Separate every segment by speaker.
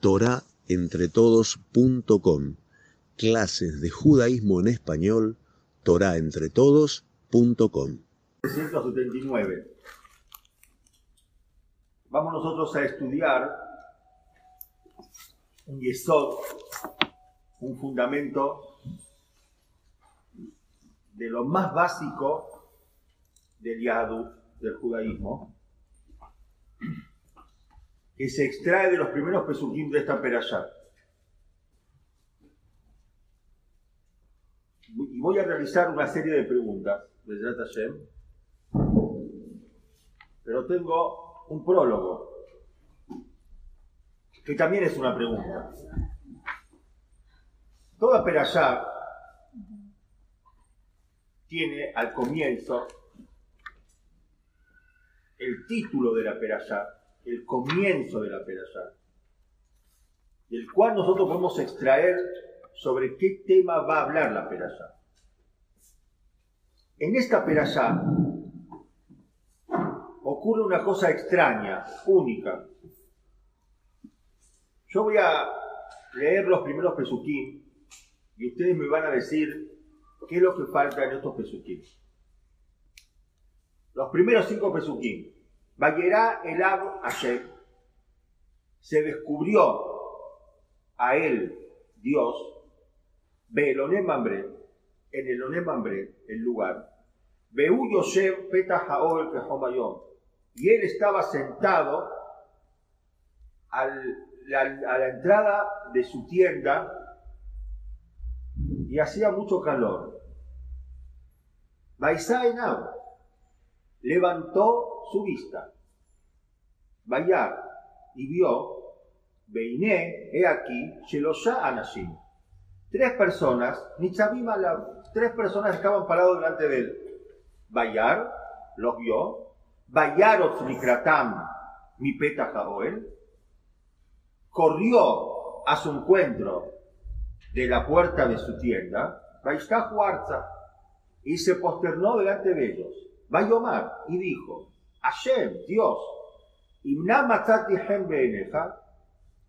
Speaker 1: torahentretodos.com. Clases de judaísmo en español, torahentretodos.com.
Speaker 2: 379. Vamos nosotros a estudiar un yesod, un fundamento de lo más básico del yadu, del judaísmo, que se extrae de los primeros pesukim de esta perashá. Y voy a realizar una serie de preguntas, de Hashem, pero tengo un prólogo, que también es una pregunta. Toda perashá tiene al comienzo el título de la perashá, el comienzo de la perashá, del cual nosotros podemos extraer sobre qué tema va a hablar la perashá. En esta perashá ocurre una cosa extraña, única. Yo voy a leer los primeros pesuquín y ustedes me van a decir qué es lo que falta en estos pesuquín. Los primeros cinco pesuquín. Vayerá el Ab Hashem. Se descubrió a él, Dios, Belonemambre, en el Onemambre, el lugar. Beú Yoshem Petah Haol Kehomayom. Y él estaba sentado a la entrada de su tienda y hacía mucho calor. Baisainab levantó su vista. Bayar y vio, Beiné, he aquí, Shelosha Anashim. Tres personas, tres personas estaban parados delante de él. Bayar los vio, Bayarot Nikratam, mi peta corrió a su encuentro de la puerta de su tienda, y se posternó delante de ellos. Bayomar y dijo, Hashem, Dios,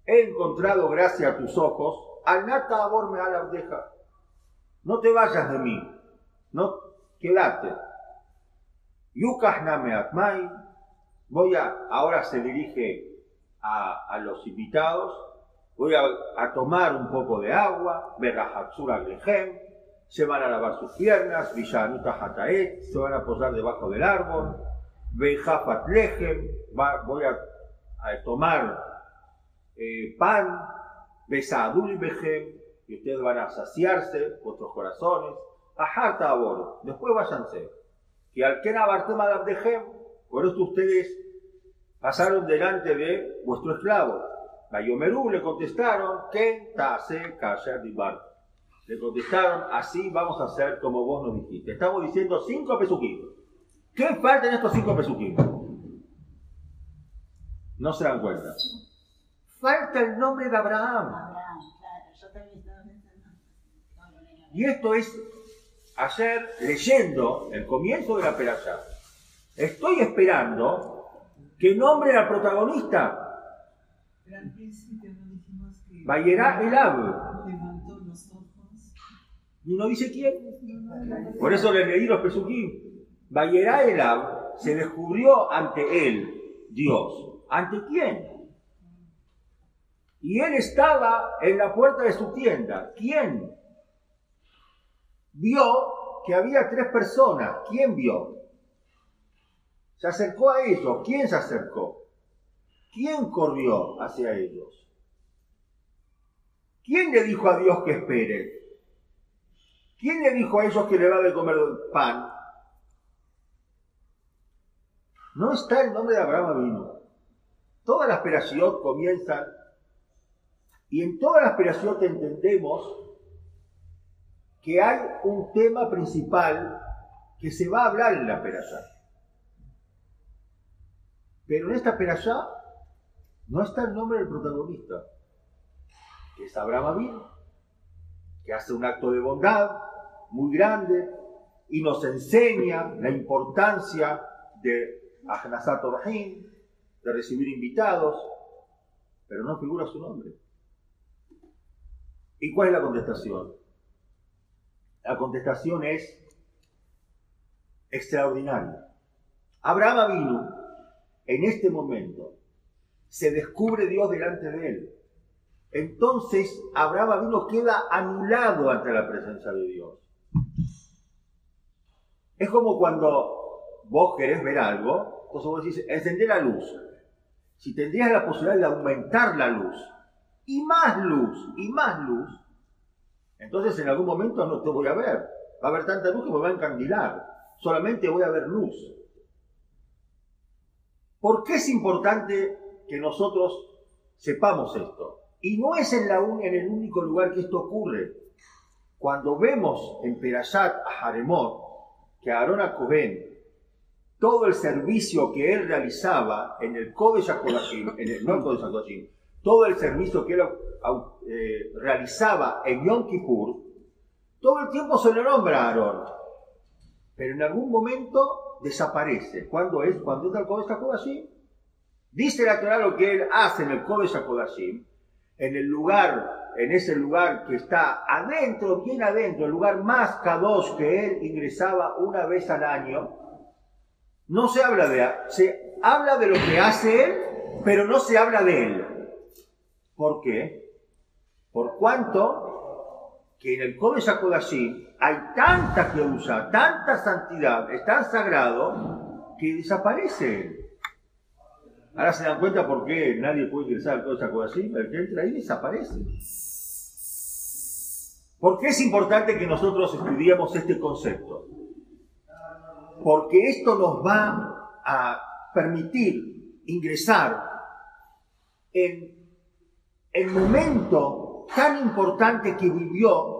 Speaker 2: he encontrado gracia a tus ojos, al nata aborme a la No te vayas de mí, no quédate. Atmai, voy a, ahora se dirige a, los invitados, voy a, tomar un poco de agua, Berahatsura Glehem, se van a lavar sus piernas, Villanuta Hataet, se van a posar debajo del árbol, Bejafat Lehem, voy a, tomar eh, pan, Besadul Behem, y ustedes van a saciarse vuestros corazones, Aharta Abor, después váyanse que al que de por eso ustedes pasaron delante de vuestro esclavo. Bayomerú le contestaron, que tase bar. Le contestaron, así vamos a hacer como vos nos dijiste. Estamos diciendo cinco pesuquitos. ¿Qué falta en estos cinco pesuquitos? No se dan cuenta. Falta el nombre de Abraham. Y esto es ayer leyendo el comienzo de la perashá, estoy esperando que nombre al protagonista. Vayerá el Ab. Y no dice quién. Por eso le leí los pesuquín. Vayerá el Ab se descubrió ante él, Dios. ¿Ante quién? Y él estaba en la puerta de su tienda. ¿Quién? vio que había tres personas. ¿Quién vio? Se acercó a ellos. ¿Quién se acercó? ¿Quién corrió hacia ellos? ¿Quién le dijo a Dios que espere? ¿Quién le dijo a ellos que le va de comer pan? No está el nombre de Abraham vino. Todas las operación comienzan y en todas las operación entendemos que hay un tema principal que se va a hablar en la perashá. Pero en esta perashá no está el nombre del protagonista, que es Abraham Abin, que hace un acto de bondad muy grande y nos enseña la importancia de Ahnasat Rahim, de recibir invitados. pero no figura su nombre. ¿Y cuál es la contestación? La contestación es extraordinaria. Abraham vino en este momento, se descubre Dios delante de él. Entonces Abraham vino queda anulado ante la presencia de Dios. Es como cuando vos querés ver algo, entonces vos decís, encender la luz. Si tendrías la posibilidad de aumentar la luz, y más luz, y más luz, entonces en algún momento no te voy a ver. Va a haber tanta luz que me va a encandilar. Solamente voy a ver luz. ¿Por qué es importante que nosotros sepamos esto? Y no es en, la, en el único lugar que esto ocurre. Cuando vemos en Perashat a Haremot, que Aarón Cohen, todo el servicio que él realizaba en el Kodesh HaKodashim, en el, no el todo el servicio que él eh, realizaba en Yom Kippur, todo el tiempo se le nombra a Aarón. Pero en algún momento desaparece. ¿Cuándo es? Cuando entra el Kodesh HaKodashim. Dice la Torah lo que él hace en el Kodesh HaKodashim, en el lugar en ese lugar que está adentro, bien adentro, el lugar más K2 que él ingresaba una vez al año, no se habla de se habla de lo que hace él, pero no se habla de él. ¿Por qué? Por cuanto que en el Kodesh HaKodashim hay tanta que usa, tanta santidad, es tan sagrado, que desaparece él. Ahora se dan cuenta por qué nadie puede ingresar al Kodesh HaKodashim, el que entra ahí desaparece. ¿Por qué es importante que nosotros estudiemos este concepto? Porque esto nos va a permitir ingresar en el momento tan importante que vivió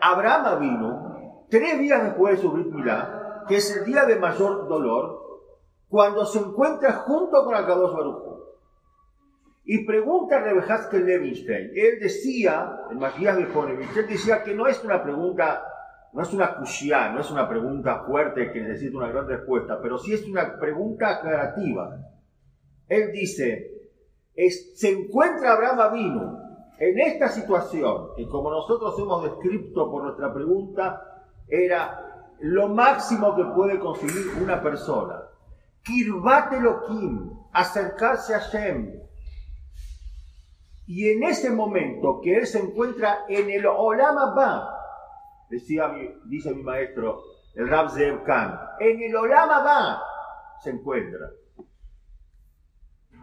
Speaker 2: Abraham vino tres días después de su Brit que es el día de mayor dolor, cuando se encuentra junto con Akadosh Baruch y pregunta a Rebehaskel Levinstein. Él decía, en Matías él decía que no es una pregunta, no es una cushia, no es una pregunta fuerte que necesita una gran respuesta, pero sí es una pregunta aclarativa. Él dice, se encuentra Abraham Avinu en esta situación, y como nosotros hemos descrito por nuestra pregunta, era lo máximo que puede conseguir una persona. Kirbat Elohim, acercarse a Shem, y en ese momento que él se encuentra en el Olam Abba, decía dice mi maestro, el Rab Zev Khan, en el Olam Abba se encuentra.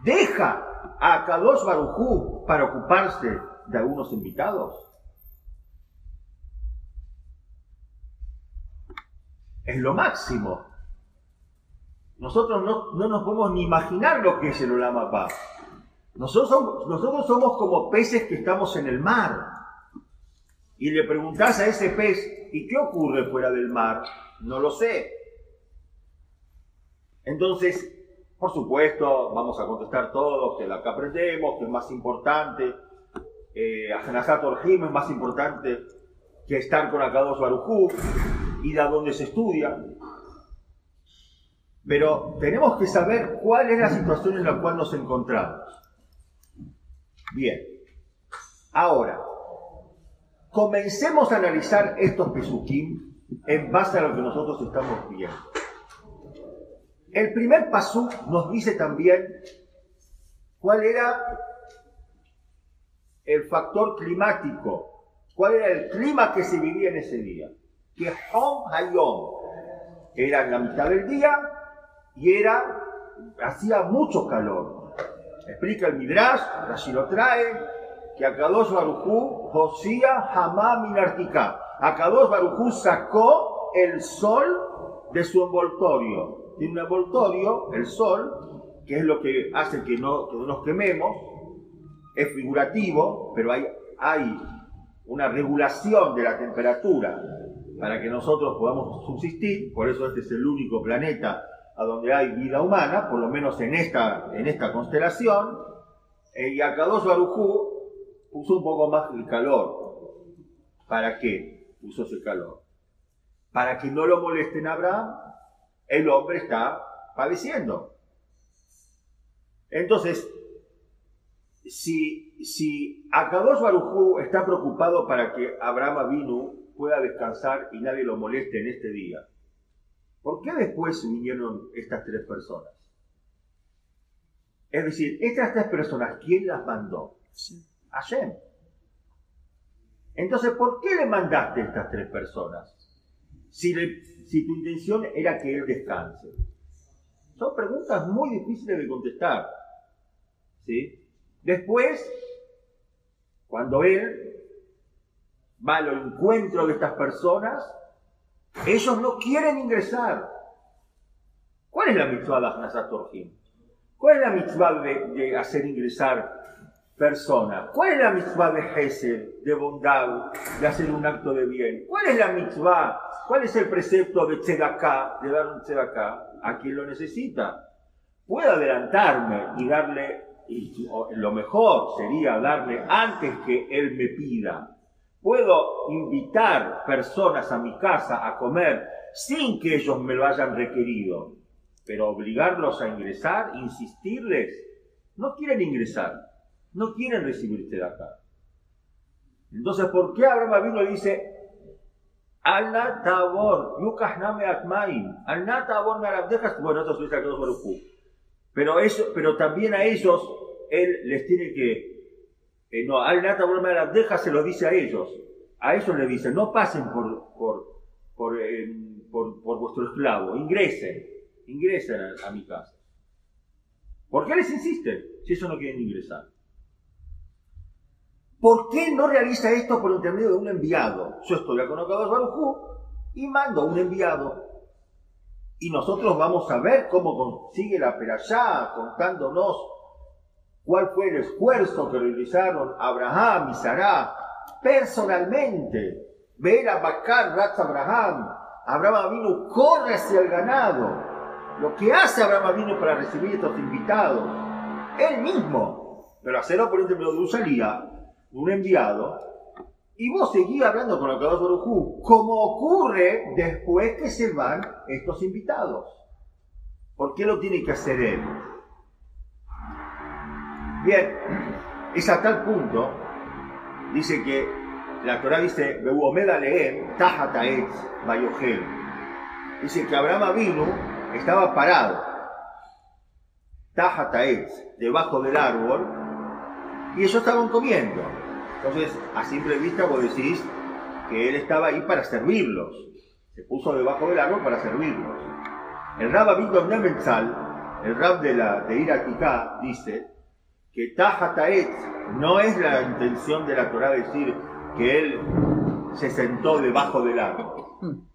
Speaker 2: Deja a Kadosh Barujú para ocuparse de algunos invitados. Es lo máximo. Nosotros no, no nos podemos ni imaginar lo que es el Olam Abba. Nosotros somos, nosotros somos como peces que estamos en el mar. Y le preguntás a ese pez, ¿y qué ocurre fuera del mar? No lo sé. Entonces, por supuesto, vamos a contestar todos que la que aprendemos, que es más importante, eh, Ajanajat Orjim es más importante que estar con Akados Barujú, ir a donde se estudia. Pero tenemos que saber cuál es la situación en la cual nos encontramos. Bien. Ahora, comencemos a analizar estos pesukim en base a lo que nosotros estamos viendo. El primer pasuk nos dice también cuál era el factor climático, cuál era el clima que se vivía en ese día. Que Hom Hayom era en la mitad del día y era, hacía mucho calor. Explica el Midrash, así lo trae, que Akadosh Barujú, Josía Hamá Minartika. Akadosh Barujú sacó el sol de su envoltorio. Tiene un envoltorio, el sol, que es lo que hace que no, nos quememos, es figurativo, pero hay, hay una regulación de la temperatura para que nosotros podamos subsistir, por eso este es el único planeta a donde hay vida humana, por lo menos en esta, en esta constelación, eh, y Akadosh Barujú puso un poco más el calor. ¿Para qué puso ese calor? Para que no lo molesten a Abraham, el hombre está padeciendo. Entonces, si, si Akadosh Barujú está preocupado para que Abraham Avinu pueda descansar y nadie lo moleste en este día, ¿por qué después vinieron estas tres personas? Es decir, estas tres personas, ¿quién las mandó? Hashem. Entonces, ¿por qué le mandaste a estas tres personas? Si, si tu intención era que él descanse. Son preguntas muy difíciles de contestar. ¿sí? Después, cuando él va al encuentro de estas personas, ellos no quieren ingresar. ¿Cuál es la mitzvah de ¿Cuál es la mitzvah de, hacer ingresar personas? ¿Cuál es la mitzvah de Gesed, de bondad, de hacer un acto de bien? ¿Cuál es la mitzvah? ¿Cuál es el precepto de tzedaká, de dar un tzedaká a quien lo necesita? Puedo adelantarme y darle, lo mejor sería darle antes que él me pida. Puedo invitar personas a mi casa a comer sin que ellos me lo hayan requerido pero obligarlos a ingresar, insistirles, no quieren ingresar, no quieren recibirte de acá. Entonces, ¿por qué Abraham vino y dice, al tabor, yukahname atmaim, al tabor me bueno, eso es todos pero eso, pero también a ellos, él les tiene que, eh, no, al tabor me se lo dice a ellos, a ellos le dice, no pasen por, por, eh, por, por vuestro esclavo, ingresen, ingresen a, mi casa. ¿Por qué les insiste si ellos no quieren ingresar? ¿Por qué no realiza esto por intermedio de un enviado? Yo estoy con Akadosh Barujú y mando un enviado. Y nosotros vamos a ver cómo consigue la perashá contándonos cuál fue el esfuerzo que realizaron Abraham y Sarah personalmente. Ver a Bakar Ratz Abraham. Abraham vino, corre hacia el ganado lo que hace Abraham vino para recibir estos invitados, él mismo, pero hacerlo por intermedio de un salía, un enviado, y vos seguís hablando con el de Barujú, como ocurre después que se van estos invitados. ¿Por qué lo tiene que hacer él? Bien, es a tal punto, dice que la Torah dice, Beuomeda leem, tajataetz, Dice que Abraham vino estaba parado, Tajataetz, debajo del árbol, y ellos estaban comiendo. Entonces, a simple vista vos decís que él estaba ahí para servirlos. Se puso debajo del árbol para servirlos. El Rab Abindon Nementzal, el Rab de, la, de dice que Tajataetz no es la intención de la Torah decir que él se sentó debajo del árbol,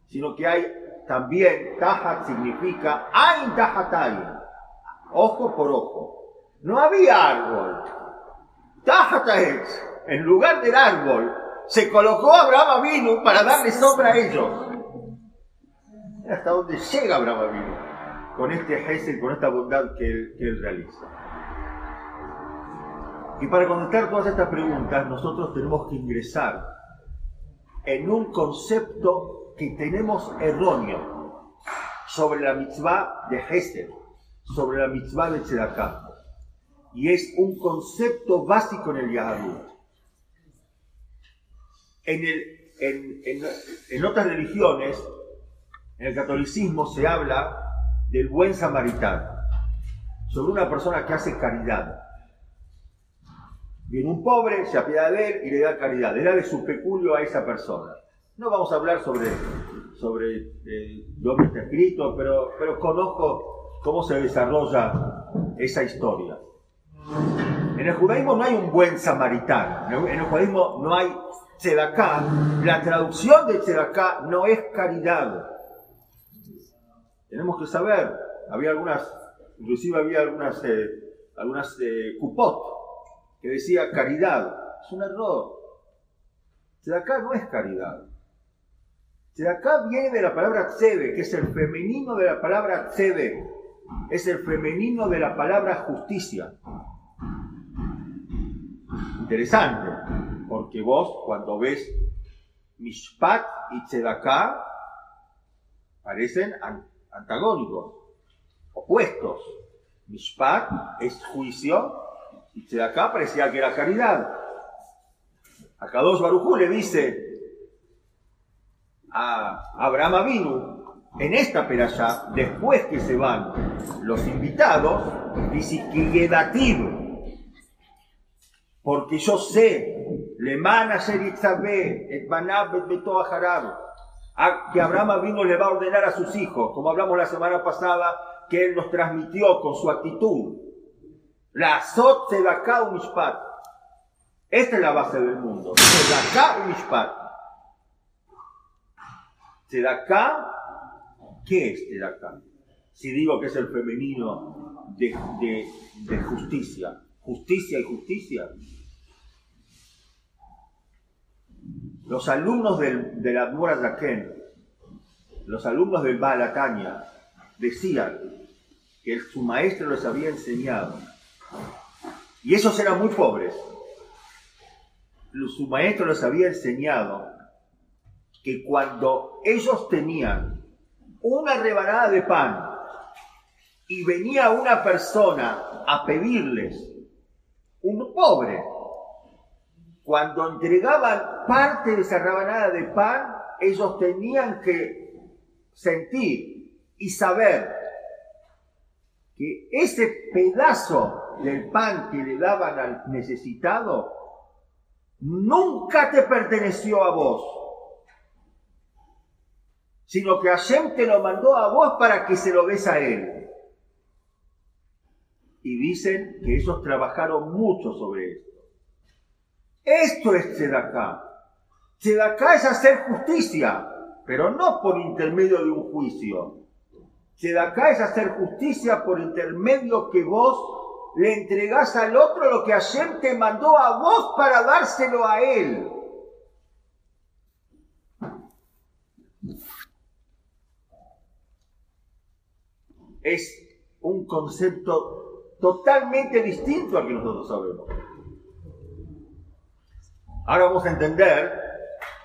Speaker 2: sino que hay también Tajat significa Ain Tajatain, ojo por ojo. No había árbol. Tajataetz, en lugar del árbol, se colocó Abraham Avinu para darle sombra a ellos. Hasta donde llega Abraham Avinu con este con esta bondad que él realiza. Y para contestar todas estas preguntas, nosotros tenemos que ingresar en un concepto que tenemos erróneo sobre la mitzvah de Hesed, sobre la mitzvah de Tzedakah. Y es un concepto básico en el Yahadut. En, en, en otras religiones, en el catolicismo se habla del buen samaritano, sobre una persona que hace caridad. Viene un pobre, se apiada de él y le da caridad, le da de su peculio a esa persona. No vamos a hablar sobre, sobre eh, dónde está escrito, pero, pero conozco cómo se desarrolla esa historia. En el judaísmo no hay un buen samaritano, en el judaísmo no hay tzedaká. La traducción de tzedaká no es caridad. Tenemos que saber, había algunas, inclusive había algunas, eh, algunas eh, que decía caridad. Es un error. Tzedaká no es caridad. Acá viene de la palabra tsebe, que es el femenino de la palabra tsebe, es el femenino de la palabra justicia. Interesante, porque vos cuando ves mishpat y tzedaká parecen antagónicos, opuestos. Mishpat es juicio Y acá parecía que era caridad. Acá dos Barujú le dice a Abraham Avinu, en esta peralla, después que se van los invitados, dice que porque yo sé, le mana que Abraham vino le va a ordenar a sus hijos, como hablamos la semana pasada, que él nos transmitió con su actitud. La Sot Tzedakah Mishpat. Esta es la base del mundo. Tzedakah Mishpat. Tzedakah ¿Qué es el acá? Si digo que es el femenino de, justicia, justicia y justicia. Los alumnos del, de la Yaquén, los alumnos del Balataña, decían que su maestro les había enseñado. Y esos eran muy pobres. Su maestro les había enseñado que cuando ellos tenían una rebanada de pan y venía una persona a pedirles, un pobre, cuando entregaban parte de esa rebanada de pan, ellos tenían que sentir y saber que ese pedazo del pan que le daban al necesitado nunca te perteneció a vos sino que Hashem te lo mandó a vos para que se lo des a él. Y dicen que ellos trabajaron mucho sobre esto. Esto es Tzedaká. Tzedaká es hacer justicia, pero no por intermedio de un juicio. Tzedaká es hacer justicia por intermedio que vos le entregás al otro lo que Hashem te mandó a vos para dárselo a él. es un concepto totalmente distinto al que nosotros sabemos. Ahora vamos a entender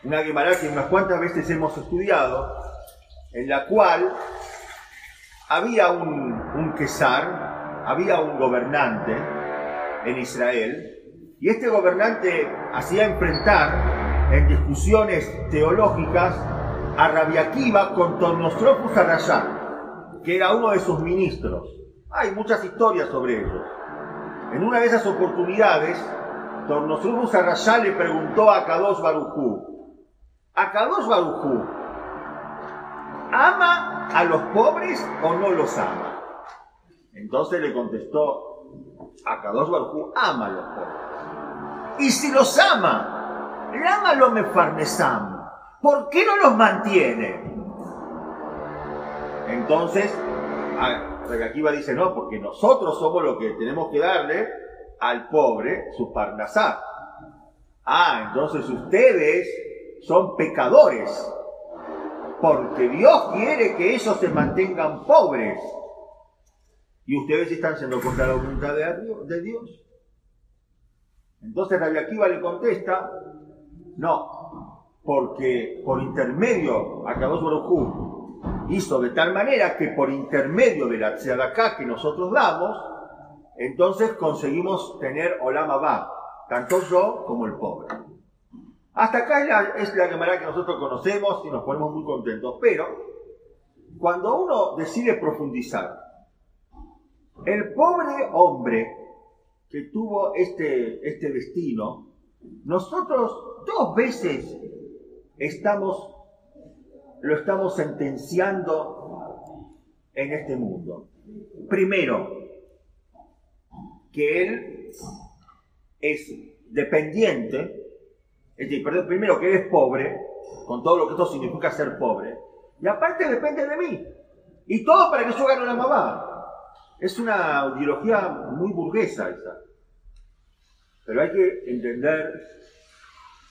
Speaker 2: una Gemara que unas cuantas veces hemos estudiado, en la cual había un, un quesar, había un gobernante en Israel, y este gobernante hacía enfrentar en discusiones teológicas a Rabiakiva con Tornostrophus Arrayán que era uno de sus ministros. Hay muchas historias sobre ello. En una de esas oportunidades, Tornosrubus Arrayá le preguntó a Kadosh Barujú, ¿a Kadosh Barujú ama a los pobres o no los ama? Entonces le contestó, a Kadosh Barujú ama a los pobres. Y si los ama, lo me farnesam. ¿Por qué no los mantiene? Entonces, Akiva dice, no, porque nosotros somos los que tenemos que darle al pobre su parnasá. Ah, entonces ustedes son pecadores, porque Dios quiere que ellos se mantengan pobres. Y ustedes están siendo contra la voluntad de Dios. Entonces Rabbi Akiva le contesta, no, porque por intermedio, acabó su hizo de tal manera que por intermedio de la tzedakah que nosotros damos, entonces conseguimos tener olama ba, tanto yo como el pobre. Hasta acá es la, es la que nosotros conocemos y nos ponemos muy contentos, pero cuando uno decide profundizar, el pobre hombre que tuvo este, este destino, nosotros dos veces estamos lo estamos sentenciando en este mundo. Primero, que él es dependiente, es decir, primero que él es pobre, con todo lo que esto significa ser pobre, y aparte depende de mí. Y todo para que yo gane una mamá. Es una ideología muy burguesa esa. Pero hay que entender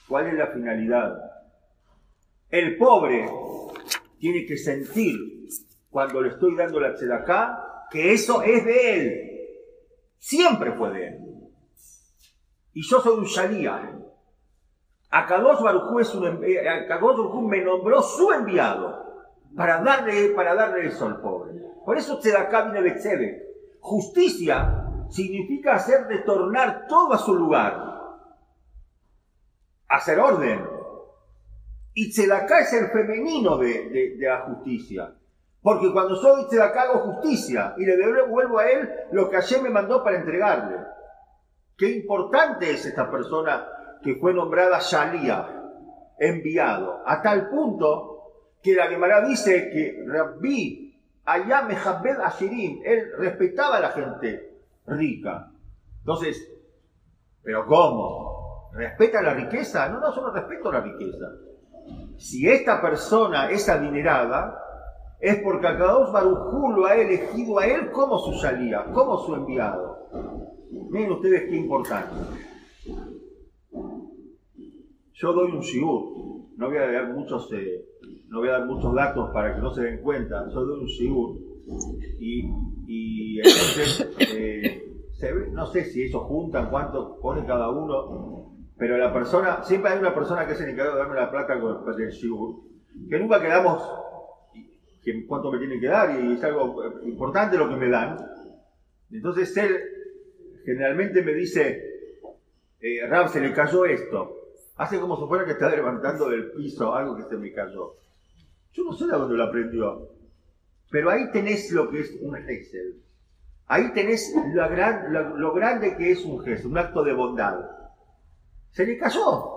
Speaker 2: cuál es la finalidad. El pobre tiene que sentir cuando le estoy dando la tzedaká que eso es de él. Siempre fue de él. Y yo soy un shalía. Akadosh Barujú es eh, me nombró su enviado para darle, para darle eso al pobre. Por eso tzedaká viene de Tzedek. Justicia significa hacer retornar todo a su lugar, hacer orden. Y tzedaká es el femenino de, la justicia. Porque cuando soy tzedaká hago justicia y le devuelvo a él lo que ayer me mandó para entregarle. Qué importante es esta persona que fue nombrada Shalía, enviado, a tal punto que la Gemara dice que Rabbi allá Mehabed Ashirim, él respetaba a la gente rica. Entonces, ¿pero cómo? ¿Respeta la riqueza? No, no, solo respeto la riqueza. Si esta persona es adinerada, es porque Akadosh Barujú lo ha elegido a él como su salida, como su enviado. Miren ustedes qué importante. Yo doy un shiur, no voy a dar muchos, eh, no voy a dar muchos datos para que no se den cuenta, yo doy un shiur y, y entonces eh, no sé si eso juntan, cuánto pone cada uno, pero la persona, siempre hay una persona que es el encargado de darme la plata con el shiur, que nunca quedamos que cuánto me tienen que dar y es algo importante lo que me dan. Entonces él generalmente me dice, eh, Rab, se le cayó esto. Hace como si fuera que está levantando del piso algo que se me cayó. Yo no sé de dónde lo aprendió. Pero ahí tenés lo que es un Excel. Ahí tenés lo, grande que es un gesto, un acto de bondad. Se le cayó.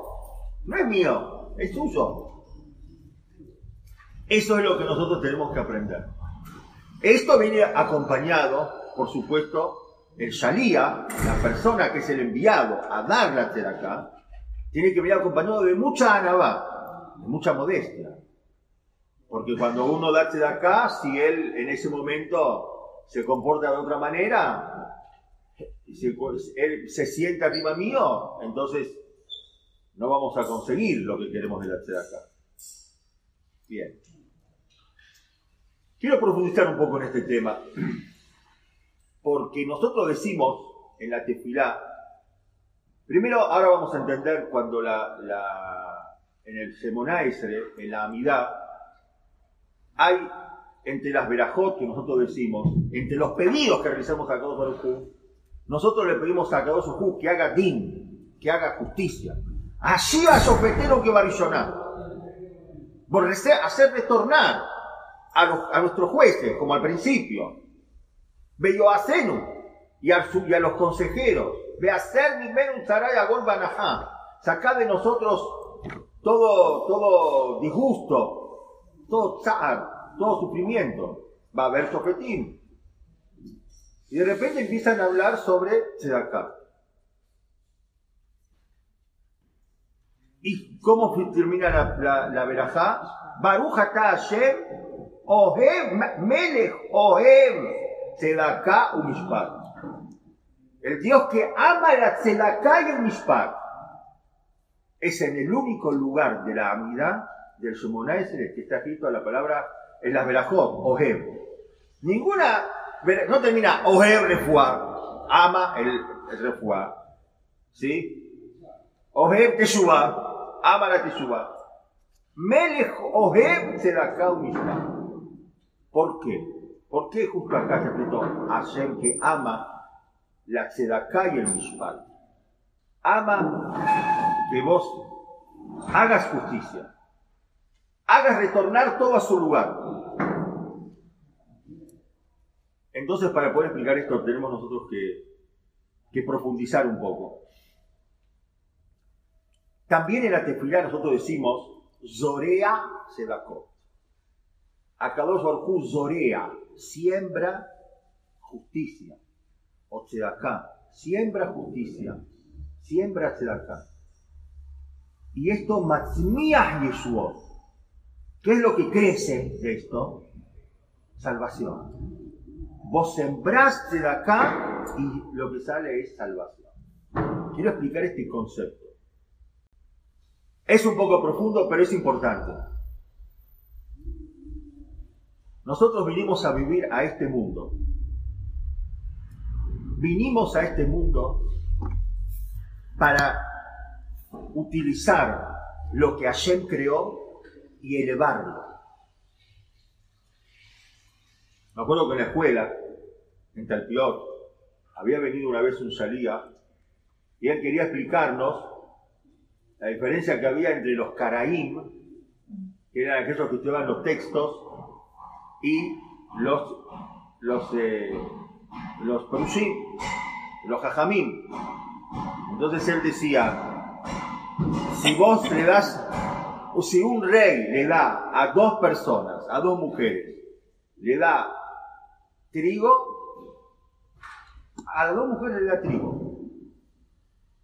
Speaker 2: No es mío, es suyo. Eso es lo que nosotros tenemos que aprender. Esto viene acompañado, por supuesto, el Shalía, la persona que es el enviado a dar la acá, tiene que venir acompañado de mucha anabá, de mucha modestia. Porque cuando uno da acá, si él en ese momento se comporta de otra manera, si él se siente arriba mío, entonces no vamos a conseguir lo que queremos de la acá. Bien. Quiero profundizar un poco en este tema, porque nosotros decimos en la tefilá, primero ahora vamos a entender cuando la, en el Semonaisre, en la Amidad, hay entre las verajot que nosotros decimos, entre los pedidos que realizamos a Kadosh Baruj nosotros le pedimos a Kadosh Baruj que haga din, que haga justicia. Así va a sofetero que va a por hacer retornar a, a nuestros jueces, como al principio. Bello y a, y a los consejeros. Ve a ser mi menú a Sacá de nosotros todo, todo disgusto, todo tzar, todo sufrimiento. Va a haber sofetín. Y de repente empiezan a hablar sobre Tzedaká. ¿Y cómo termina la, la, la? Baruch Hashem, Ohem, Melech Ohem, Tzedaká Umishpat. El Dios que ama la Tzedaká y el Mishpat. Es en el único lugar de la amidad del el que está escrito la palabra en las verajot, Ohem. Ninguna, no termina Ohem Refuá, ama el, el Refuá. ¿Sí? Ohem Teshuvah, ama la Teshuvah. Melech Ohem Tzedakah Mishpah. ¿Por qué? ¿Por qué justo acá se escrito Hashem que ama la Tzedakah y el Mishpat? Ama que vos hagas justicia hagas retornar todo a su lugar. Entonces, para poder explicar esto, tenemos nosotros que, profundizar un poco. También en la tefilá nosotros decimos Zorea Sedakot. Akadosh Baruj Zorea, siembra justicia. O Sedaká, siembra justicia. Siembra Sedaká. Y esto Matzmiah Yeshuot ¿Qué es lo que crece de esto? Salvación. Vos sembraste de acá y lo que sale es salvación. Quiero explicar este concepto. Es un poco profundo, pero es importante. Nosotros vinimos a vivir a este mundo. Vinimos a este mundo para utilizar lo que Hashem creó y elevarlo. Me acuerdo que en la escuela, en Talpiot, había venido una vez un salía y él quería explicarnos la diferencia que había entre los caraim, que eran aquellos que estudiaban los textos, y los, los, eh, los prusim, los jajamim. Entonces él decía, si vos le das, o si un rey le da a dos personas, a dos mujeres, le da trigo, a las dos mujeres le da trigo.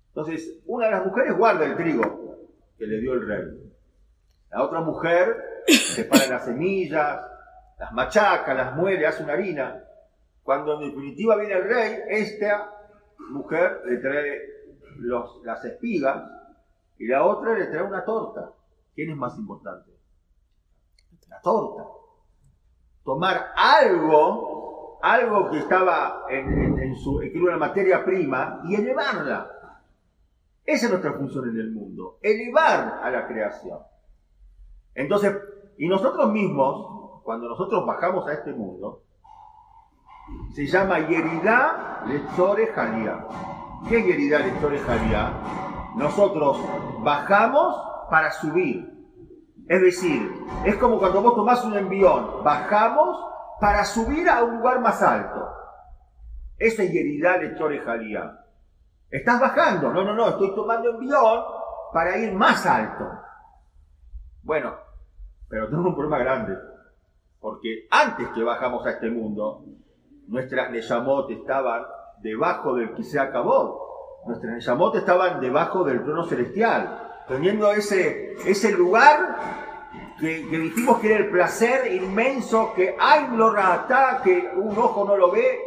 Speaker 2: Entonces, una de las mujeres guarda el trigo que le dio el rey. La otra mujer separa las semillas, las machaca, las muele, hace una harina. Cuando en definitiva viene el rey, esta mujer le trae las espigas y la otra le trae una torta. ¿Quién es más importante? La torta. Tomar algo, algo que estaba en, su, que era una materia prima, y elevarla. Esa es nuestra función en el mundo, elevar a la creación. Entonces, y nosotros mismos, cuando nosotros bajamos a este mundo, se llama Yeridá Lechore Jalía. ¿Qué es Yeridá Lechore Jalía? Nosotros bajamos para subir. Es decir, es como cuando vos tomás un envión, bajamos para subir a un lugar más alto. Eso es Yeridá Lechore Jalía. Estás bajando, no, no, no, estoy tomando envión para ir más alto. Bueno, pero tengo un problema grande, porque antes que bajamos a este mundo, nuestras Neyamot estaban debajo del que se acabó. Nuestras Neyamot estaban debajo del trono celestial, teniendo ese, ese lugar que, dijimos que era el placer inmenso, que hay lo rata, que un ojo no lo ve.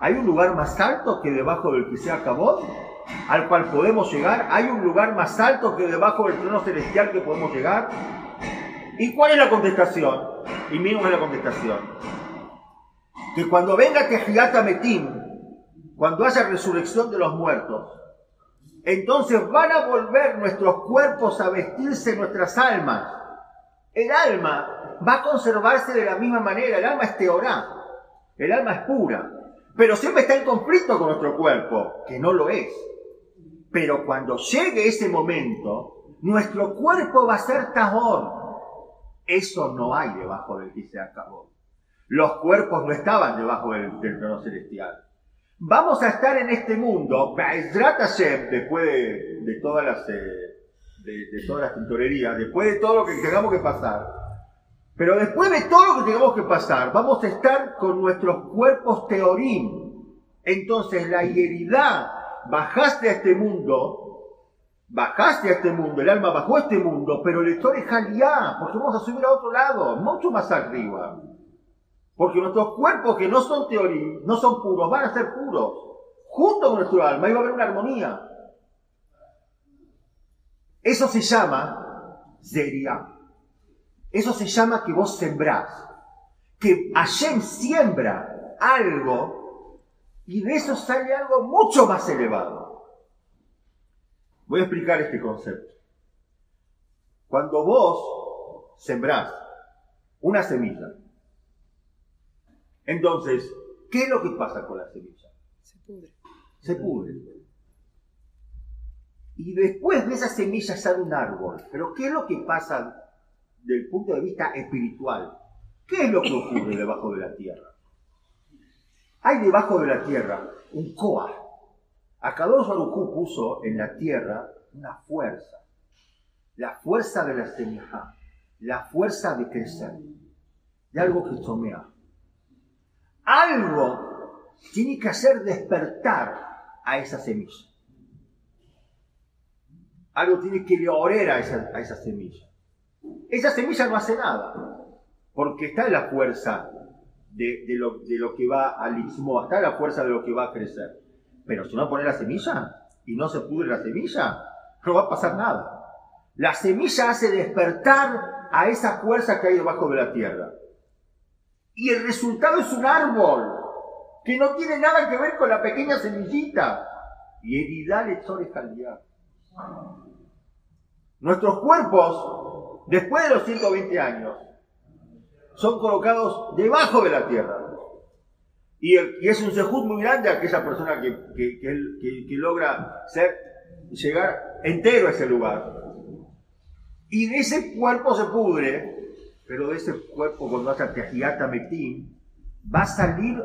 Speaker 2: ¿Hay un lugar más alto que debajo del que se acabó? Al cual podemos llegar. ¿Hay un lugar más alto que debajo del trono celestial que podemos llegar? ¿Y cuál es la contestación? Y miren la contestación. Que cuando venga Tejiata cuando haya resurrección de los muertos, entonces van a volver nuestros cuerpos a vestirse nuestras almas. El alma va a conservarse de la misma manera, el alma es teorá, el alma es pura, pero siempre está en conflicto con nuestro cuerpo, que no lo es. Pero cuando llegue ese momento, nuestro cuerpo va a ser tajor, eso no hay debajo del que se acabó. Los cuerpos no estaban debajo del, trono celestial. Vamos a estar en este mundo, después de, todas las eh, de, todas las tintorerías, después de todo lo que tengamos que pasar, pero después de todo lo que tengamos que pasar, vamos a estar con nuestros cuerpos teorín. Entonces la hieridad, bajaste a este mundo, bajaste a este mundo, el alma bajó a este mundo, pero el lector es Jaliá, porque vamos a subir a otro lado, mucho más arriba. Porque nuestros cuerpos que no son teoría, no son puros, van a ser puros, junto con nuestro alma, y va a haber una armonía. Eso se llama Zeria. Eso se llama que vos sembrás. Que Hashem siembra algo y de eso sale algo mucho más elevado. Voy a explicar este concepto. Cuando vos sembrás una semilla, entonces, ¿qué es lo que pasa con la semilla?
Speaker 3: Se pudre.
Speaker 2: Se pudre. Y después de esa semilla sale un árbol. Pero ¿qué es lo que pasa desde el punto de vista espiritual? ¿Qué es lo que ocurre debajo de la tierra? Hay debajo de la tierra un coa, Akadosh Baruj puso en la tierra una fuerza, la fuerza de la semilla, la fuerza de crecer, de algo que tomea. Algo tiene que hacer despertar a esa semilla. Algo tiene que oler a esa, a esa semilla. Esa semilla no hace nada, porque está en la fuerza de, lo, de lo que va al istmo, está en la fuerza de lo que va a crecer. Pero si no pone la semilla y no se pudre la semilla, no va a pasar nada. La semilla hace despertar a esa fuerza que hay debajo de la tierra. Y el resultado es un árbol que no tiene nada que ver con la pequeña semillita. Y heridale calidad. Nuestros cuerpos, después de los 120 años, son colocados debajo de la tierra. Y, es un sejud muy grande aquella persona que, que, logra ser, llegar entero a ese lugar. Y de ese cuerpo se pudre, pero ese cuerpo cuando vas a Tejiata Metim, va a salir,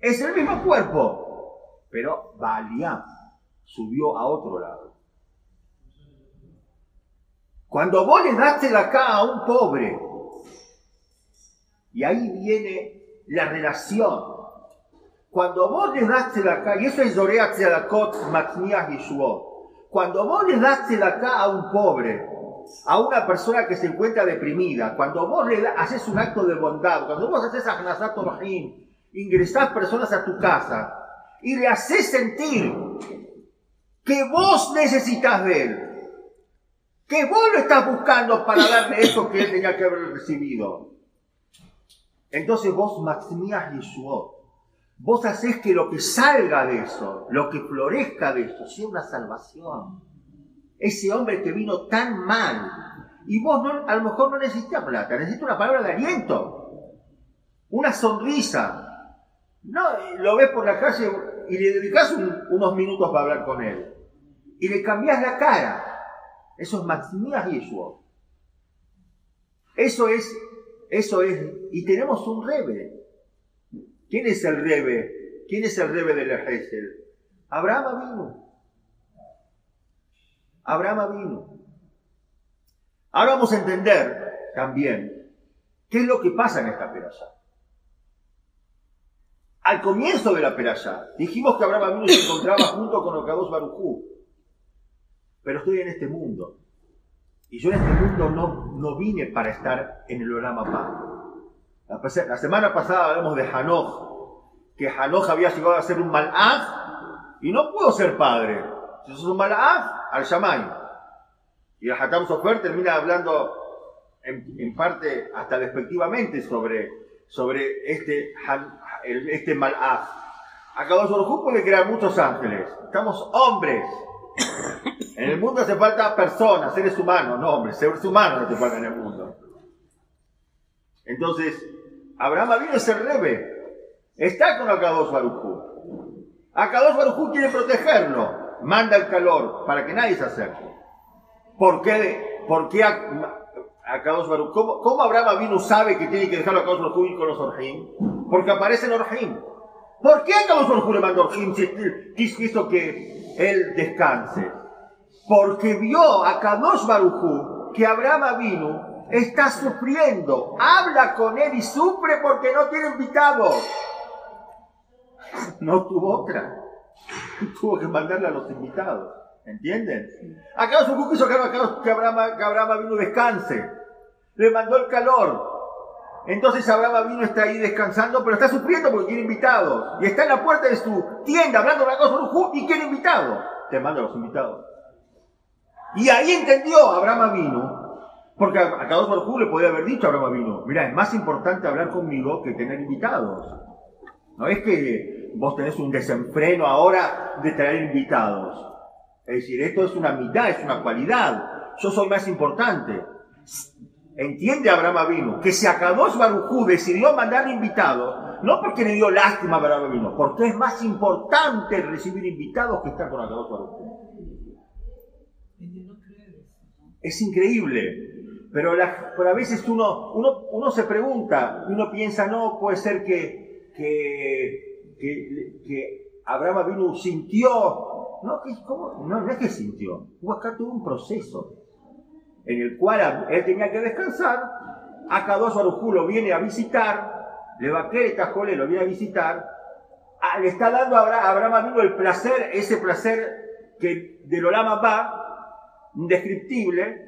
Speaker 2: es el mismo cuerpo, pero Baliam subió a otro lado. Cuando vos le daste la acá a un pobre, y ahí viene la relación. Cuando vos le daste la acá, y eso es Zorea Tzedakot Matniah cuando vos le daste la acá a un pobre, a una persona que se encuentra deprimida, cuando vos le haces un acto de bondad, cuando vos haces Ahnazat Rahim, ingresás personas a tu casa y le haces sentir que vos necesitas de él, que vos lo estás buscando para darle eso que él tenía que haber recibido. Entonces vos maximías Yeshua. Vos haces que lo que salga de eso, lo que florezca de eso, sea una salvación. Ese hombre que vino tan mal, y vos no, a lo mejor no necesitas plata, necesitas una palabra de aliento, una sonrisa. No, lo ves por la calle y le dedicas unos minutos para hablar con él. Y le cambias la cara. Eso es Maximías Yeshua. Eso es, eso es, y tenemos un rebe. ¿Quién es el rebe? ¿Quién es el rebe del ejército? Abraham vino. Abraham vino. Ahora vamos a entender también qué es lo que pasa en esta peralla. Al comienzo de la peralla dijimos que Abraham vino se encontraba junto con Okados Barujú pero estoy en este mundo. Y yo en este mundo no, no vine para estar en el Orama La, la, semana pasada hablamos de Hanoch, que Hanoch había llegado a ser un malaj y no puedo ser padre. Si sos un malaj, al Shamay. Y el Hatam Sofer termina hablando en, parte hasta despectivamente sobre, sobre este, este malaj. Acá puede crear muchos ángeles. Estamos hombres. En el mundo hace falta personas, seres humanos, no hombres, seres humanos hace falta en el mundo. Entonces, Abraham vino ese rebe. Está con Akados Barujú. Akados Barujú quiere protegerlo. Manda el calor para que nadie se acerque. ¿Por qué? ¿Por qué Akados Barujú? ¿Cómo, ¿Cómo, Abraham vino sabe que tiene que dejarlo a Akados Barujú ir con los Orjim? Porque aparece en Orjim. ¿Por qué Akados Barujú le mandó Orjim si quiso que él descanse? porque vio a Kadosh Barujú que Abraham vino, está sufriendo, habla con él y sufre porque no tiene invitados. No tuvo otra, tuvo que mandarle a los invitados, ¿entienden? Acá Barujú quiso que Abraham, que Abraham vino descanse, le mandó el calor, entonces Abraham vino, está ahí descansando, pero está sufriendo porque quiere invitados. Y está en la puerta de su tienda hablando de la cosa y quiere invitados. Te manda a los invitados. Y ahí entendió Abraham vino, porque a cada por le podía haber dicho a Abraham vino, mira, es más importante hablar conmigo que tener invitados. No es que vos tenés un desenfreno ahora de tener invitados. Es decir, esto es una mitad, es una cualidad. Yo soy más importante. Entiende Abraham vino que si Akadosh Barujú decidió mandar invitados, no porque le dio lástima a Abraham vino, porque es más importante recibir invitados que estar con Akadosh Barujú. Es increíble. Pero, a veces uno, uno, se pregunta, uno piensa, no, puede ser que, que, que, Abraham vino, sintió. No, no, es que sintió. Acá todo un proceso en el cual él tenía que descansar. Acá dos lo viene a visitar, le va a querer lo viene a visitar, ah, le está dando a Abraham vino el placer, ese placer que de Olama va, indescriptible,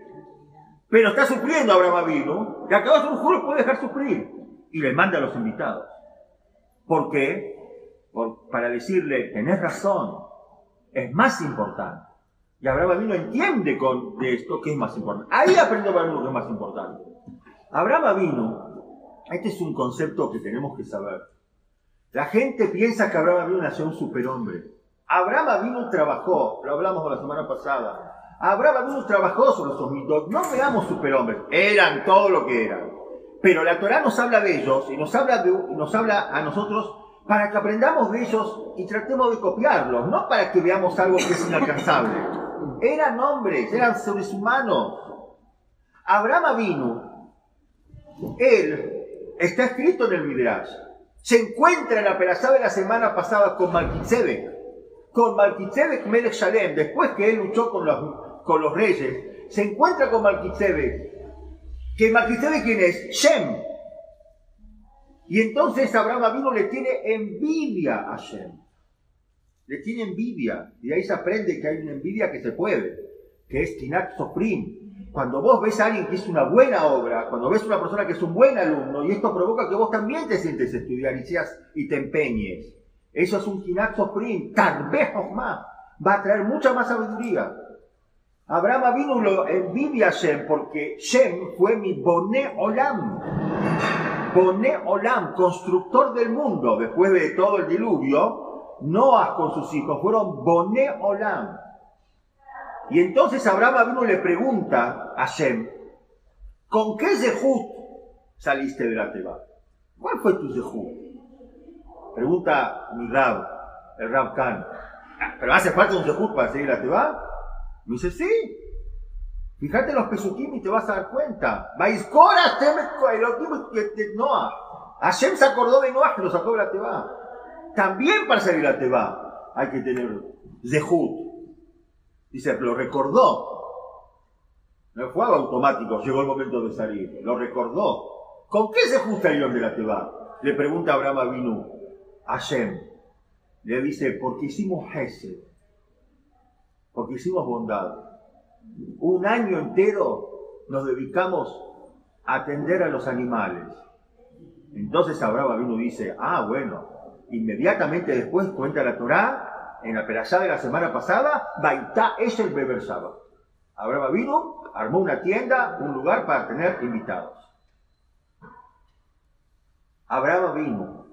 Speaker 2: pero está sufriendo Abraham vino, y acabas un juro puede dejar sufrir, y le manda a los invitados. ¿Por qué? Para decirle, tenés razón, es más importante. Y Abraham vino entiende con de esto que es más importante. Ahí aprende Abraham lo que es más importante. Abraham vino, este es un concepto que tenemos que saber. La gente piensa que Abraham vino nació un superhombre. Abraham vino trabajó, lo hablamos la semana pasada, Abraham vino trabajó sobre esos mitos. No veamos superhombres, eran todo lo que eran. Pero la Torah nos habla de ellos y nos habla, de, nos habla a nosotros para que aprendamos de ellos y tratemos de copiarlos, no para que veamos algo que es inalcanzable. Eran hombres, eran seres humanos. Abraham vino, él está escrito en el Midrash, se encuentra en la pelazada de la semana pasada con Malkitzedek, con Malkitzedek Melech Shalem, después que él luchó con los, con los reyes, se encuentra con Malkitzedek. ¿Que Malkitzedek quién es? Shem. Y entonces Abraham vino le tiene envidia a Shem. Le tiene envidia. Y ahí se aprende que hay una envidia que se puede, que es Tinat Soprim, cuando vos ves a alguien que hizo una buena obra, cuando ves a una persona que es un buen alumno, y esto provoca que vos también te sientes estudiar y, seas, y te empeñes. Eso es un kinaxo prim, tal vez más, va a traer mucha más sabiduría. Abraham vino lo envidia a Shem porque Shem fue mi Boné Olam. Boné Olam, constructor del mundo. Después de todo el diluvio, Noah con sus hijos fueron Boné Olam. Y entonces Abraham vino le pregunta a Shem, ¿con qué zehut saliste de la Teba? ¿Cuál fue tu zehut? Pregunta mi Rab, el Rab Khan. ¿Pero hace falta un zehut para seguir la Teba? Me dice, sí. Fíjate los pesukim y te vas a dar cuenta. Noah. Hashem se acordó de Noah que lo sacó de la Teba. También para salir la Teba hay que tener zehut. Dice, lo recordó. No fue automático, llegó el momento de salir. Lo recordó. ¿Con qué se el de la Teba? Le pregunta Abraham Avinu a Shem. Le dice, porque hicimos Hesed. Porque hicimos bondad. Un año entero nos dedicamos a atender a los animales. Entonces Abraham Avinu dice, ah, bueno, inmediatamente después cuenta la Torá en la perashá de la semana pasada, Baitá es el Beber Abraham vino, armó una tienda, un lugar para tener invitados. Abraham vino,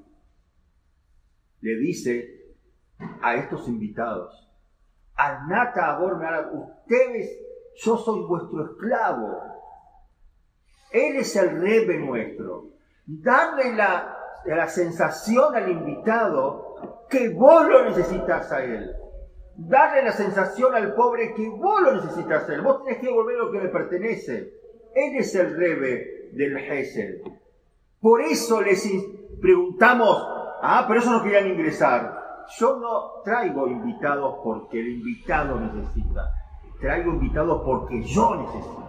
Speaker 2: le dice a estos invitados, Anata ustedes, yo soy vuestro esclavo. Él es el rebe nuestro. Darle la, la sensación al invitado que vos lo necesitas a él. Darle la sensación al pobre que vos lo necesitas a él. Vos tenés que devolver lo que le pertenece. Él es el rebe del Hesed. Por eso les preguntamos, ah, pero eso no querían ingresar. Yo no traigo invitados porque el invitado necesita. Traigo invitados porque yo necesito.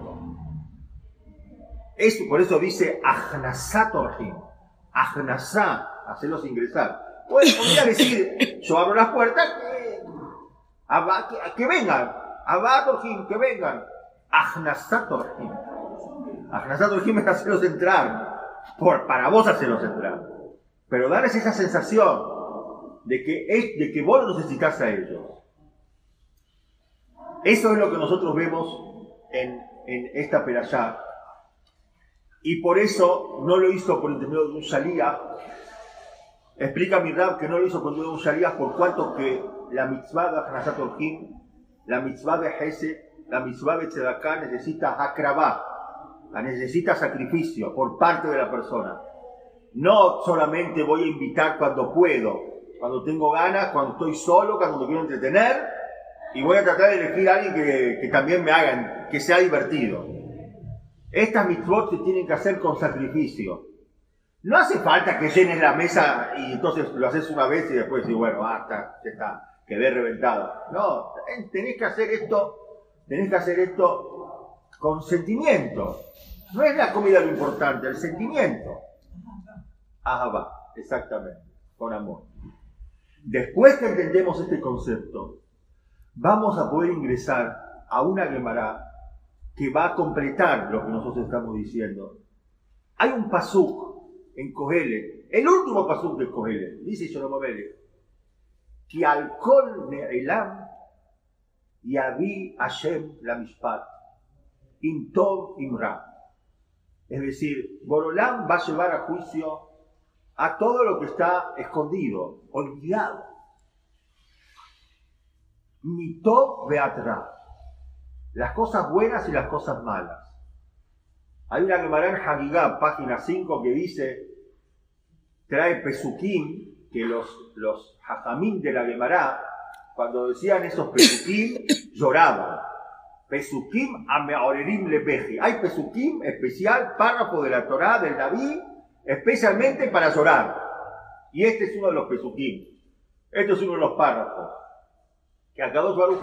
Speaker 2: Esto, por eso dice Ahnasat Orhim. Ahnasá, hacerlos ingresar. Pues podría decir, yo abro las puertas, que, que, que vengan, Abatorjim, que vengan, Ajnasatorjim. Ajnasatorjim es hacerlos entrar, por, para vos hacerlos entrar. Pero darles esa sensación de que, es, de que vos lo necesitas a ellos. Eso es lo que nosotros vemos en, en esta perashá. Y por eso no lo hizo por intermedio de un salía, Explica mi Rab que no lo hizo con un Sharías por cuanto que la mitzvah de Hanasat la mitzvah de Hese, la mitzvah de Tzedaká necesita akrabá, necesita sacrificio por parte de la persona. No solamente voy a invitar cuando puedo, cuando tengo ganas, cuando estoy solo, cuando me quiero entretener, y voy a tratar de elegir a alguien que, que también me hagan, que sea divertido. Estas mitzvot se tienen que hacer con sacrificio. No hace falta que llenes la mesa y entonces lo haces una vez y después dices, bueno, basta, ya está, quedé reventado. No, tenés que hacer esto, tenés que hacer esto con sentimiento. No es la comida lo importante, el sentimiento. Ajá, va, exactamente, con amor. Después que entendemos este concepto, vamos a poder ingresar a una Gemara que va a completar lo que nosotros estamos diciendo. Hay un pasuk en Cogelet, el último paso de Cogelet, dice Sholomabele, que al kol ne'elam yavi Hashem la mishpat, in imra. Es decir, Borolam va a llevar a juicio a todo lo que está escondido, olvidado. Mitov beatra, las cosas buenas y las cosas malas. Hay una Gemara en Hagigah, página 5, que dice, trae Pesukim, que los, los de la Gemara, cuando decían esos pesukim, lloraban. Pesukim ameorerim lepeje. Hay pesukim especial, párrafo de la Torá, del David, especialmente para llorar. Y este es uno de los pesukim. Este es uno de los párrafos. Que a dos Baruj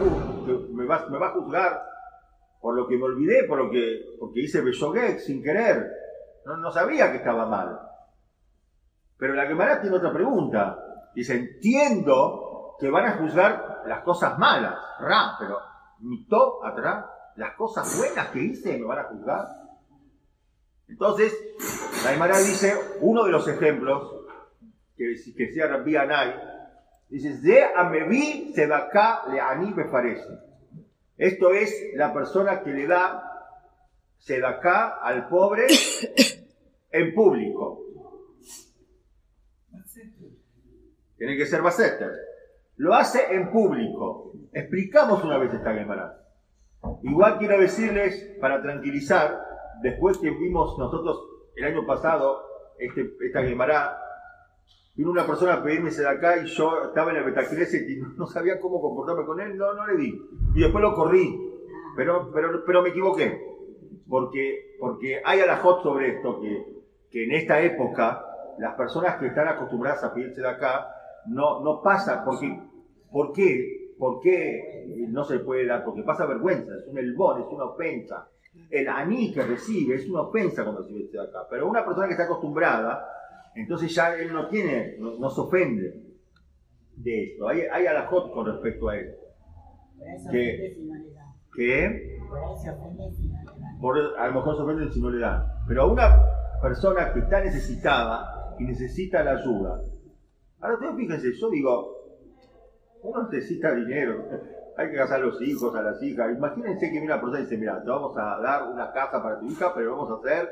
Speaker 2: me va, me va a juzgar por lo que me olvidé, por lo que porque hice Beshogek sin querer. No, no sabía que estaba mal. Pero la Gemara tiene otra pregunta. Dice, entiendo que van a juzgar las cosas malas, ra, pero mi top atrás, las cosas buenas que hice me van a juzgar. Entonces, la Gemara dice, uno de los ejemplos que, que decía Rabbi Anay, dice, de amevi sedaka le ani me parece. Esto es la persona que le da sedaka al pobre en público. Tiene que ser Baseter. Lo hace en público. Explicamos una vez esta Gemara. Igual quiero decirles, para tranquilizar, después que vimos nosotros el año pasado este, esta Gemara, vino una persona a pedirme acá y yo estaba en el Betacneset y no sabía cómo comportarme con él, no, no le di. Y después lo corrí, pero, pero, pero me equivoqué. Porque, porque hay alajot sobre esto, que, que en esta época las personas que están acostumbradas a pedirse de acá no, no pasa, porque, ¿por qué? ¿Por qué no se puede dar? Porque pasa vergüenza, es un elbón, es una ofensa. El aní que recibe es una ofensa cuando se de acá. Pero una persona que está acostumbrada, entonces ya él no tiene, no, se ofende de esto. Hay, hay alajot con respecto a eso. Que, que por, a lo mejor se ofende si no le dan. Pero a una persona que está necesitada y necesita la ayuda, Ahora ustedes fíjense, yo digo, uno necesita dinero, hay que casar a los hijos, a las hijas. Imagínense que viene una persona y dice, mira, te vamos a dar una casa para tu hija, pero vamos a hacer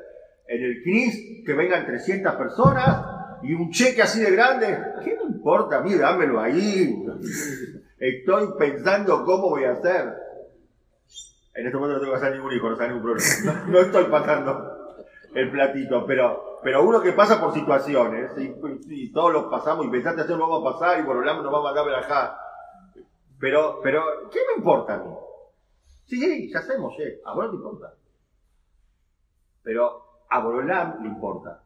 Speaker 2: en el CNIS que vengan 300 personas y un cheque así de grande. ¿Qué me importa a mí? Dámelo ahí. Estoy pensando cómo voy a hacer. En este momento no tengo que hacer ningún hijo, no ningún problema. no estoy pasando el platito, pero, pero uno que pasa por situaciones, y, todos los pasamos, y pensaste hacer, lo vamos a pasar, y por hablamos nos vamos a dar acá. Pero, pero, ¿qué me importa a mí? Sí, sí, ya hacemos, eh, a vos no te importa. Pero a Borolam le importa.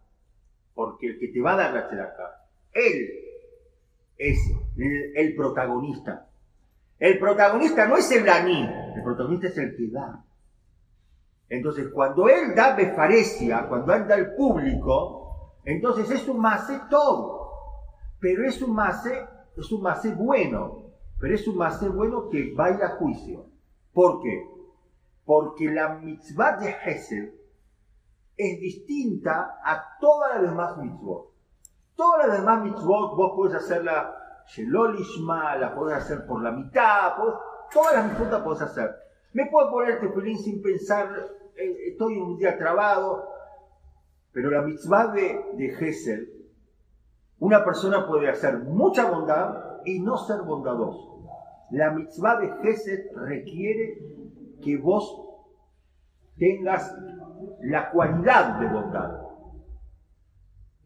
Speaker 2: Porque el que te va a dar la acá, él es el, protagonista. El protagonista no es el laní, el protagonista es el que da. Entonces, cuando él da befarecia, cuando él da el público, entonces es un mase todo. Pero es un mase, es un mase bueno. Pero es un mase bueno que vaya a juicio. ¿Por qué? Porque la mitzvah de Hesed es distinta a todas las demás mitzvot. Todas las demás mitzvot vos podés hacerla Shelolishma, la podés hacer por la mitad, todas las mitzvot las podés hacer. Me puedo poner tefilín sin pensar, eh, estoy un día trabado, pero la mitzvah de, de una persona puede hacer mucha bondad y no ser bondadoso. La mitzvah de Gesed requiere que vos tengas la cualidad de bondad.